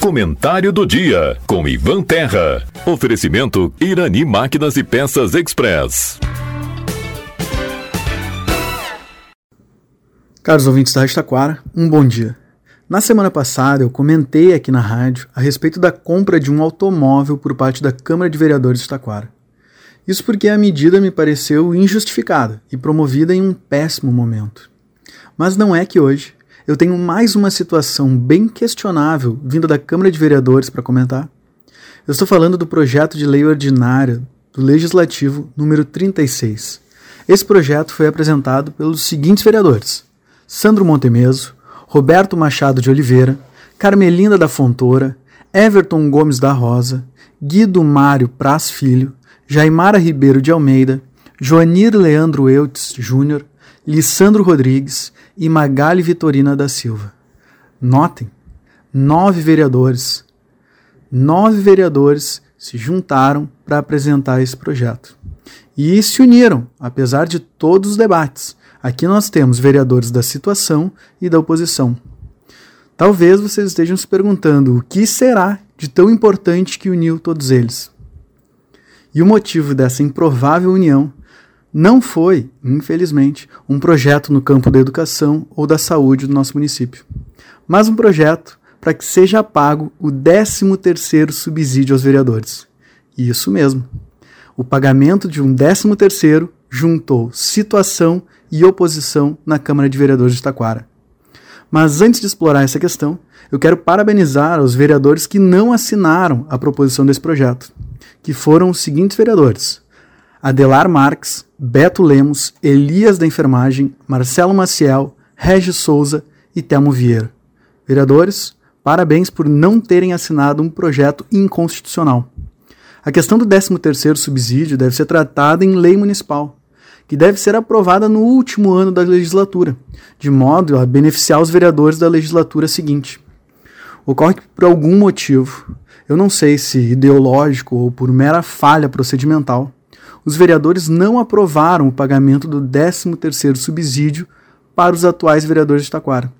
Comentário do dia com Ivan Terra. Oferecimento Irani Máquinas e Peças Express. Caros ouvintes da Rádio Taquara, um bom dia. Na semana passada eu comentei aqui na rádio a respeito da compra de um automóvel por parte da Câmara de Vereadores de Taquara. Isso porque a medida me pareceu injustificada e promovida em um péssimo momento. Mas não é que hoje eu tenho mais uma situação bem questionável vinda da Câmara de Vereadores para comentar. Eu estou falando do projeto de lei ordinária do Legislativo número 36. Esse projeto foi apresentado pelos seguintes vereadores: Sandro Montemeso, Roberto Machado de Oliveira, Carmelinda da Fontoura, Everton Gomes da Rosa, Guido Mário Praz Filho, Jaimara Ribeiro de Almeida, Joanir Leandro Eutes Júnior, Lissandro Rodrigues e Magali Vitorina da Silva. Notem, nove vereadores, nove vereadores se juntaram para apresentar esse projeto. E se uniram, apesar de todos os debates. Aqui nós temos vereadores da situação e da oposição. Talvez vocês estejam se perguntando o que será de tão importante que uniu todos eles. E o motivo dessa improvável união não foi, infelizmente, um projeto no campo da educação ou da saúde do nosso município, mas um projeto para que seja pago o 13º subsídio aos vereadores. Isso mesmo. O pagamento de um 13º juntou situação e oposição na Câmara de Vereadores de Taquara. Mas antes de explorar essa questão, eu quero parabenizar os vereadores que não assinaram a proposição desse projeto, que foram os seguintes vereadores: Adelar Marques, Beto Lemos, Elias da Enfermagem, Marcelo Maciel, Regis Souza e Telmo Vieira. Vereadores, parabéns por não terem assinado um projeto inconstitucional. A questão do 13º subsídio deve ser tratada em lei municipal, que deve ser aprovada no último ano da legislatura, de modo a beneficiar os vereadores da legislatura seguinte. Ocorre que, por algum motivo, eu não sei se ideológico ou por mera falha procedimental, os vereadores não aprovaram o pagamento do 13º subsídio para os atuais vereadores de Taquara.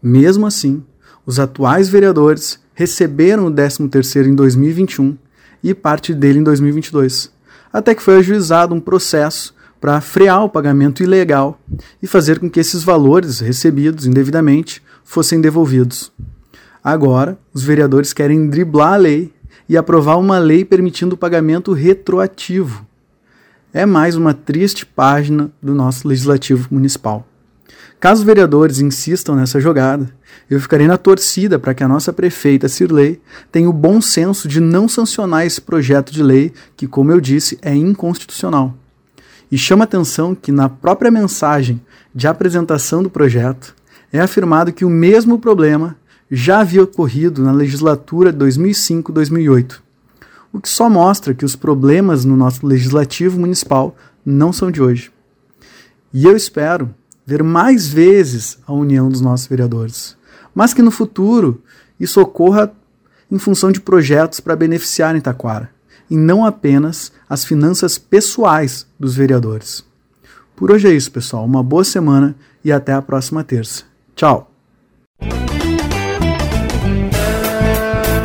Mesmo assim, os atuais vereadores receberam o 13º em 2021 e parte dele em 2022, até que foi ajuizado um processo para frear o pagamento ilegal e fazer com que esses valores recebidos indevidamente fossem devolvidos. Agora, os vereadores querem driblar a lei e aprovar uma lei permitindo o pagamento retroativo. É mais uma triste página do nosso legislativo municipal. Caso os vereadores insistam nessa jogada, eu ficarei na torcida para que a nossa prefeita Cirlei tenha o bom senso de não sancionar esse projeto de lei que, como eu disse, é inconstitucional. E chama atenção que na própria mensagem de apresentação do projeto é afirmado que o mesmo problema já havia ocorrido na legislatura 2005-2008, o que só mostra que os problemas no nosso legislativo municipal não são de hoje. E eu espero ver mais vezes a união dos nossos vereadores, mas que no futuro isso ocorra em função de projetos para beneficiar Taquara, e não apenas as finanças pessoais dos vereadores. Por hoje é isso, pessoal. Uma boa semana e até a próxima terça. Tchau!